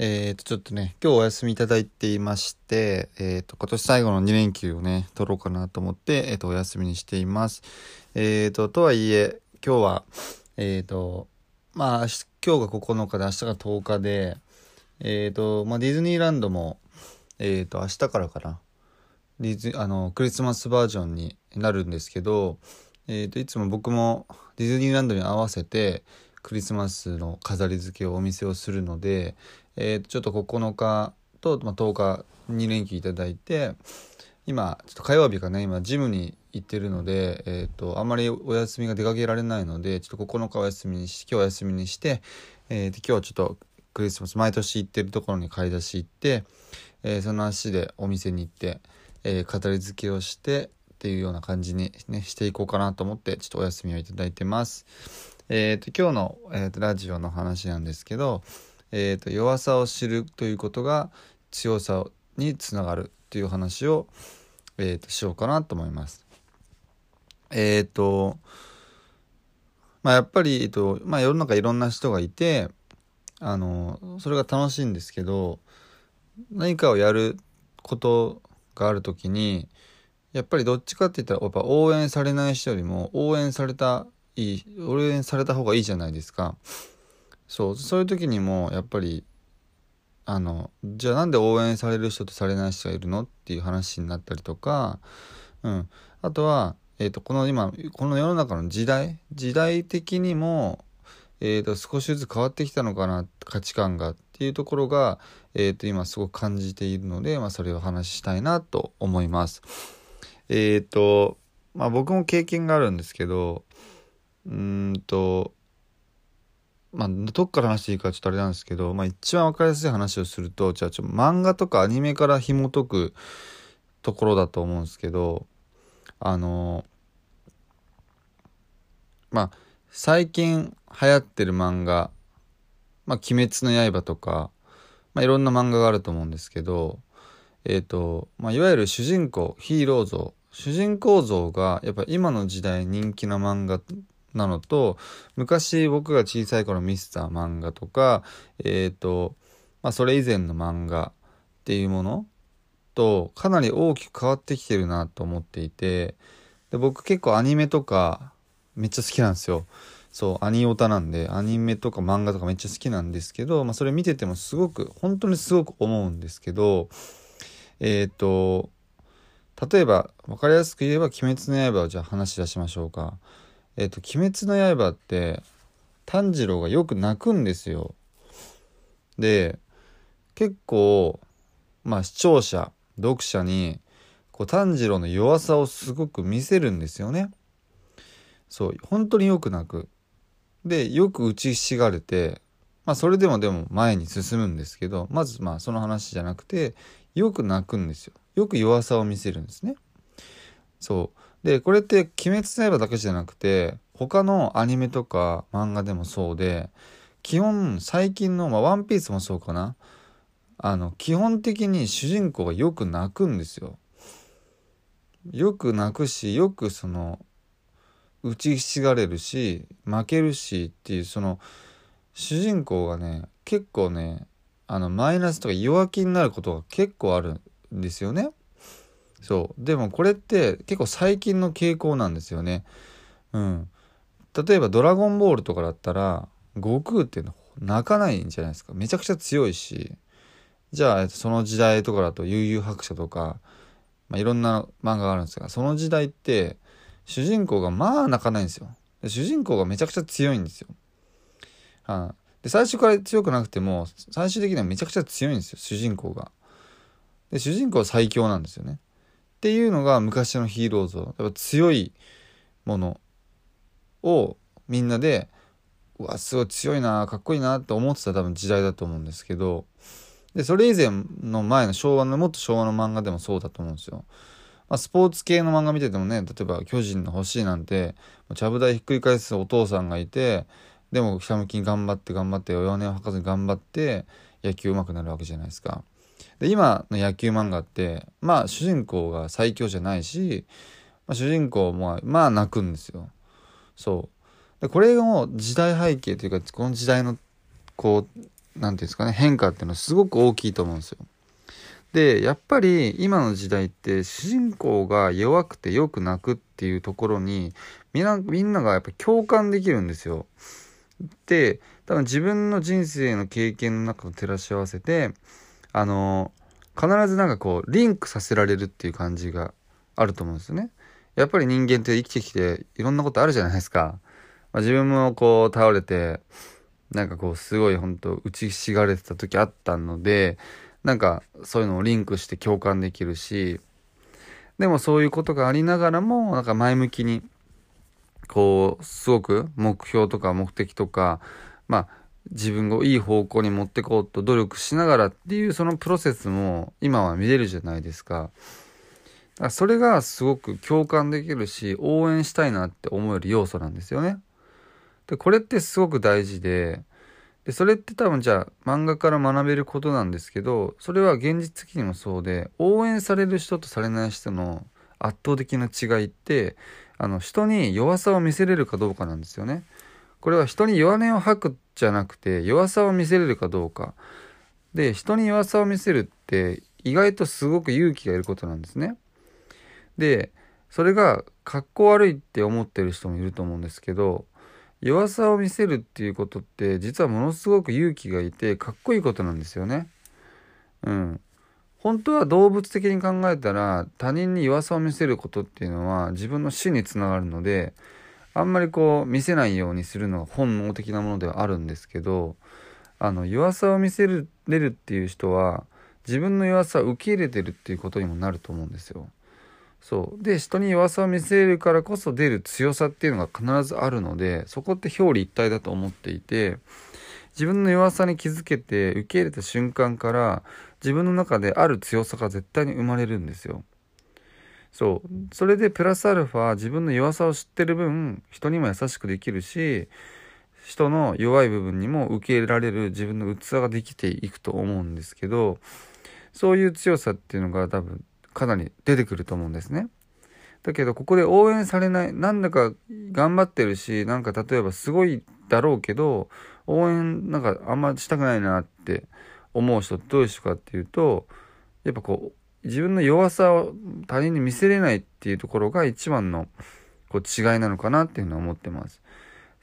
えーと、ちょっとね、今日お休みいただいていまして、えーと、今年最後の2連休をね、取ろうかなと思って、えーと、お休みにしています。えーと、とはいえ、今日は、えーと、まあ、今日が9日で明日が10日で、えーと、まあ、ディズニーランドも、えーと、明日からかな。ディズあの、クリスマスバージョンになるんですけど、えーと、いつも僕もディズニーランドに合わせて、クリスマスの飾り付けをお店をするので、えーちょっと9日と、まあ、10日2連休いただいて今ちょっと火曜日がね今ジムに行ってるので、えー、とあんまりお休みが出かけられないのでちょっと9日お休みにして今日お休みにして、えーと今日はちょっとクリスマス毎年行ってるところに買い出し行って、えーその足でお店に行って、えー飾り付けをしてっていうような感じに、ね、していこうかなと思ってちょっとお休みをいただいてます。えー、と今日の、えーとラジオの話なんですけど、えー、と弱さを知るということが強さにつながるという話を、えー、としようかなと思います。えっ、とまあやっぱり、えーとまあ、世の中いろんな人がいてあのそれが楽しいんですけど何かをやることがある時にやっぱりどっちかって言ったらやっぱ応援されない人よりも応援されたいい応援された方がいいじゃないですか。そうそういう時にもやっぱりあのじゃあなんで応援される人とされない人がいるのっていう話になったりとか、うん、あとは、えー、とこの今この世の中の時代時代的にも、えー、と少しずつ変わってきたのかな価値観がっていうところが、えー、と今すごく感じているので、まあ、それを話したいなと思います。えっ、とまあ僕も経験があるんですけどうんとまあどっから話していいかちょっとあれなんですけど、まあ、一番分かりやすい話をするとじゃあちょ漫画とかアニメから紐解くところだと思うんですけどあのまあ最近流行ってる漫画「まあ、鬼滅の刃」とか、まあ、いろんな漫画があると思うんですけどえっ、と、まあ、いわゆる主人公ヒーロー像。主人公像がやっぱ今の時代人気な漫画なのと昔僕が小さい頃見せた漫画とかえっ、と、まあ、それ以前の漫画っていうものとかなり大きく変わってきてるなと思っていてで僕結構アニメとかめっちゃ好きなんですよ。そうアニオタなんでアニメとか漫画とかめっちゃ好きなんですけど、まあ、それ見ててもすごく本当にすごく思うんですけどえっ、と例えば分かりやすく言えば「鬼滅の刃」をじゃあ話し出しましょうか。えっ、と「鬼滅の刃」って炭治郎がよく泣くんですよ。で結構まあ視聴者読者にこう炭治郎の弱さをすごく見せるんですよね。そう本当によく泣く。でよく打ちひしがれてまあそれでもでも前に進むんですけどまずまあその話じゃなくてよく泣くんですよ。よく弱さを見せるんですね。そうでこれって「鬼滅の刃」だけじゃなくて他のアニメとか漫画でもそうで基本最近の「まあ、ワンピースもそうかなあの基本的に主人公がよく泣くんですよ。よく泣くしよくその打ちひしがれるし負けるしっていうその主人公がね結構ねあのマイナスとか弱気になることが結構あるんですよね。そうでもこれって結構最近の傾向なんですよね。うん、例えば「ドラゴンボール」とかだったら悟空っていうの泣かないんじゃないですかめちゃくちゃ強いしじゃあその時代とかだと悠々白書とか、まあ、いろんな漫画があるんですがその時代って主人公がまあ泣かないんですよ。で主人公がめちゃくちゃ強いんですよ。はい、で最初から強くなくても最終的にはめちゃくちゃ強いんですよ主人公が。で主人公は最強なんですよね。っていうのが昔のヒーロー像やっぱ強いものをみんなでうわすごい強いなかっこいいなって思ってた多分時代だと思うんですけどでそれ以前の前の昭和のもっと昭和の漫画でもそうだと思うんですよ。まあ、スポーツ系の漫画見ててもね例えば「巨人の欲しい」なんてちゃぶ台ひっくり返すお父さんがいてでもひたむきに頑張って頑張って弱音を吐かずに頑張って野球上手くなるわけじゃないですか。で今の野球漫画ってまあ主人公が最強じゃないし、まあ、主人公もまあ泣くんですよ。そうでこれの時代背景というかこの時代のこう何て言うんですかね変化っていうのはすごく大きいと思うんですよ。でやっぱり今の時代って主人公が弱くてよく泣くっていうところにみんなみんながやっぱ共感できるんですよ。で多分自分の人生の経験の中と照らし合わせてあの必ずなんかこうリンクさせられるっていう感じがあると思うんですよね。やっぱり人間って生きてきていろんなことあるじゃないですか。まあ、自分もこう倒れてなんかこうすごい本当打ちひしがれてた時あったのでなんかそういうのをリンクして共感できるしでもそういうことがありながらもなんか前向きにこうすごく目標とか目的とかまあ自分をいい方向に持ってこうと努力しながらっていうそのプロセスも今は見れるじゃないですか。それがすごく共感できるし応援したいなって思える要素なんですよね。でこれってすごく大事ででそれって多分じゃあ漫画から学べることなんですけどそれは現実的にもそうで応援される人とされない人の圧倒的な違いってあの人に弱さを見せれるかどうかなんですよね。これは人に弱音を吐くじゃなくて弱さを見せれるかどうか。で人に弱さを見せるって意外とすごく勇気がいることなんですね。でそれがかっこ悪いって思ってる人もいると思うんですけど弱さを見せるっていうことって実はものすごく勇気がいてかっこいいことなんですよね。うん。本当は動物的に考えたら他人に弱さを見せることっていうのは自分の死につながるのであんまりこう見せないようにするのが本能的なものではあるんですけどあの弱さを見せれるっていう人は自分の弱さを受け入れてるっていうことにもなると思うんですよ。そうで人に弱さを見せるからこそ出る強さっていうのが必ずあるのでそこって表裏一体だと思っていて自分の弱さに気づけて受け入れた瞬間から自分の中である強さが絶対に生まれるんですよ。そうそれでプラスアルファ自分の弱さを知ってる分人にも優しくできるし人の弱い部分にも受け入れられる自分の器ができていくと思うんですけどそういう強さっていうのが多分かなり出てくると思うんですね。だけどここで応援されないなんだか頑張ってるしなんか例えばすごいだろうけど応援なんかあんましたくないなって思う人どういう人かっていうとやっぱこう自分の弱さを他人に見せれないっていうところが一番のこう違いなのかなっていうのは思ってます。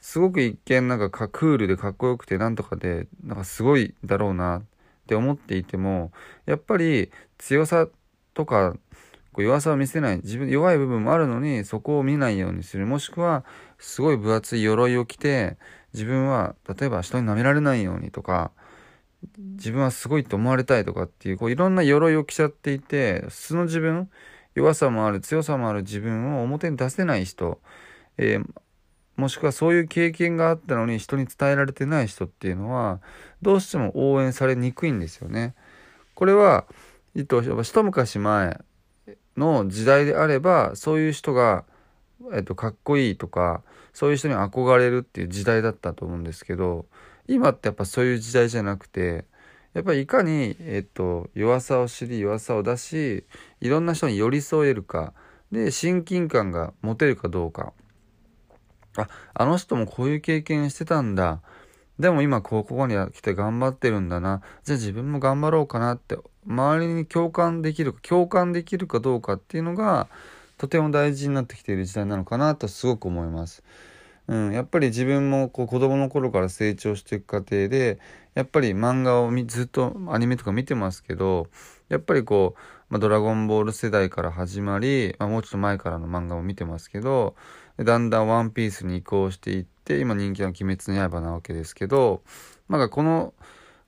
すごく一見なんかクールでかっこよくてなんとかでなんかすごいだろうなって思っていてもやっぱり強さとかこう弱さを見せない自分弱い部分もあるのにそこを見ないようにするもしくはすごい分厚い鎧を着て自分は例えば人に舐められないようにとか自分はすごいと思われたいとかっていうこういろんな鎧を着ちゃっていて素の自分弱さもある強さもある自分を表に出せない人、えー、もしくはそういう経験があったのに人に伝えられてない人っていうのはどうしても応援されにくいんですよね。これは一昔前の時代であればそういう人が、えっと、かっこいいとかそういう人に憧れるっていう時代だったと思うんですけど今ってやっぱそういう時代じゃなくてやっぱりいかに、えっと、弱さを知り弱さを出しいろんな人に寄り添えるかで親近感が持てるかどうか。ああの人もこういう経験してたんだ。でも今ここに来て頑張ってるんだな。じゃあ自分も頑張ろうかなって周りに共感できるか共感できるかどうかっていうのがとても大事になってきている時代なのかなとすごく思います。うん、やっぱり自分もこう子供の頃から成長していく過程でやっぱり漫画をずっとアニメとか見てますけどやっぱりこう、まあ、ドラゴンボール世代から始まり、まあ、もうちょっと前からの漫画も見てますけどだんだんワンピースに移行していって今人気の「鬼滅の刃」なわけですけどなんかこの、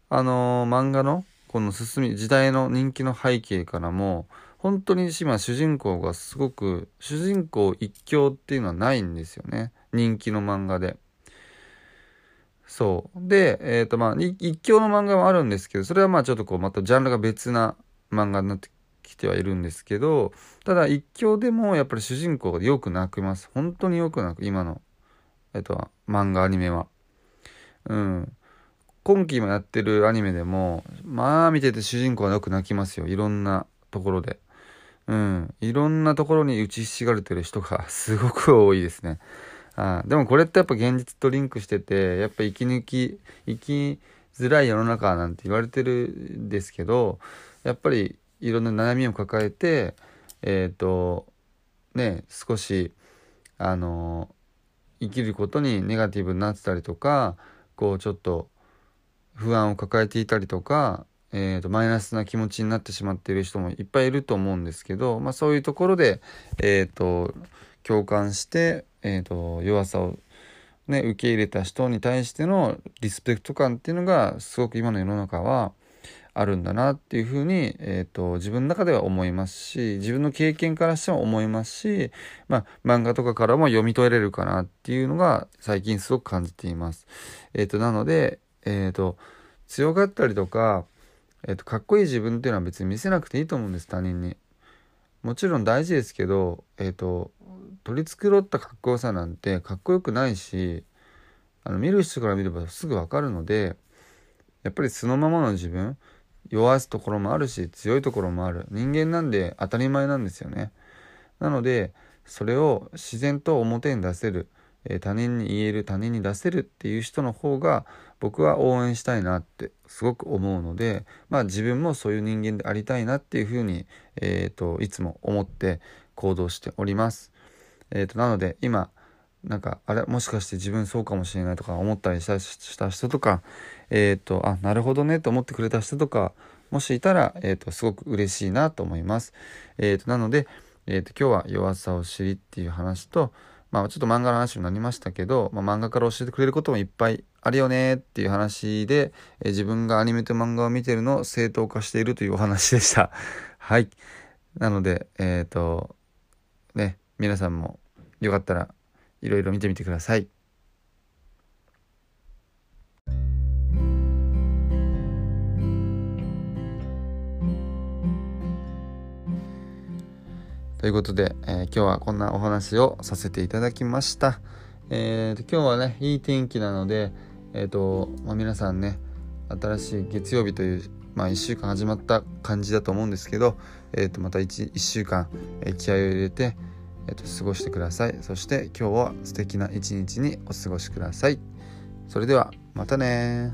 あのー、漫画のこの進み時代の人気の背景からも本当に今主人公がすごく主人公一強っていうのはないんですよね。人気の漫画で。そう。でえっ、ー、とまあ一強の漫画もあるんですけどそれはまあちょっとこうまたジャンルが別な漫画になってきてはいるんですけどただ一強でもやっぱり主人公がよく泣きます。本当によく泣く。今のえっ、ー、と漫画アニメは。うん。今期もやってるアニメでもまあ見てて主人公はよく泣きますよ。いろんなところで。うん。いろんなところに打ちひしがれてる人がすごく多いですね。あでもこれってやっぱ現実とリンクしててやっぱ生き抜き生きづらい世の中なんて言われてるんですけどやっぱりいろんな悩みを抱えてえっ、ー、とね少しあの生きることにネガティブになってたりとかこうちょっと不安を抱えていたりとか、えーと、マイナスな気持ちになってしまっている人もいっぱいいると思うんですけど、まあ、そういうところで、えーと共感して、えーと、弱さを、ね、受け入れた人に対してのリスペクト感っていうのがすごく今の世の中はあるんだなっていうふうに、えーと、自分の中では思いますし自分の経験からしても思いますし、まあ、漫画とかからも読み取れるかなっていうのが最近すごく感じています。えーと、なので、えー、と強がったりとか、えー、とかっこいい自分っていうのは別に見せなくていいと思うんです他人に。もちろん大事ですけど、えー、と取り繕ったかっこよさなんてかっこよくないしあの見る人から見ればすぐ分かるのでやっぱり素のままの自分弱すところもあるし強いところもある。人間なんで当たり前なんですよね。なのでそれを自然と表に出せる、えー、他人に言える他人に出せるっていう人の方が僕は応援したいなってすごく思うのでまあ自分もそういう人間でありたいなっていうふうに、えーといつも思って行動しております。えー、となので今なんかあれもしかして自分そうかもしれないとか思ったりしたした人とかえっ、ー、とあなるほどねと思ってくれた人とかもしいたら、えーと、すごく嬉しいなと思います。えーと、なので、えーと、今日は弱さを知りっていう話と、まあ、ちょっと漫画の話になりましたけど、まあ、漫画から教えてくれることもいっぱいあるよねっていう話で、え、自分がアニメと漫画を見てるのを正当化しているというお話でした。はい。なので、えっ、と、ね、皆さんもよかったらいろいろ見てみてください。ということで、えー、今日はこんなお話をさせていただきました。えーと、今日はね、いい天気なので、えーとまあ、皆さんね、新しい月曜日という、まあ、1週間始まった感じだと思うんですけど、えーと、また 1, 1週間、えー、気合を入れて、えーと、過ごしてください。そして今日は素敵な一日にお過ごしください。それではまたね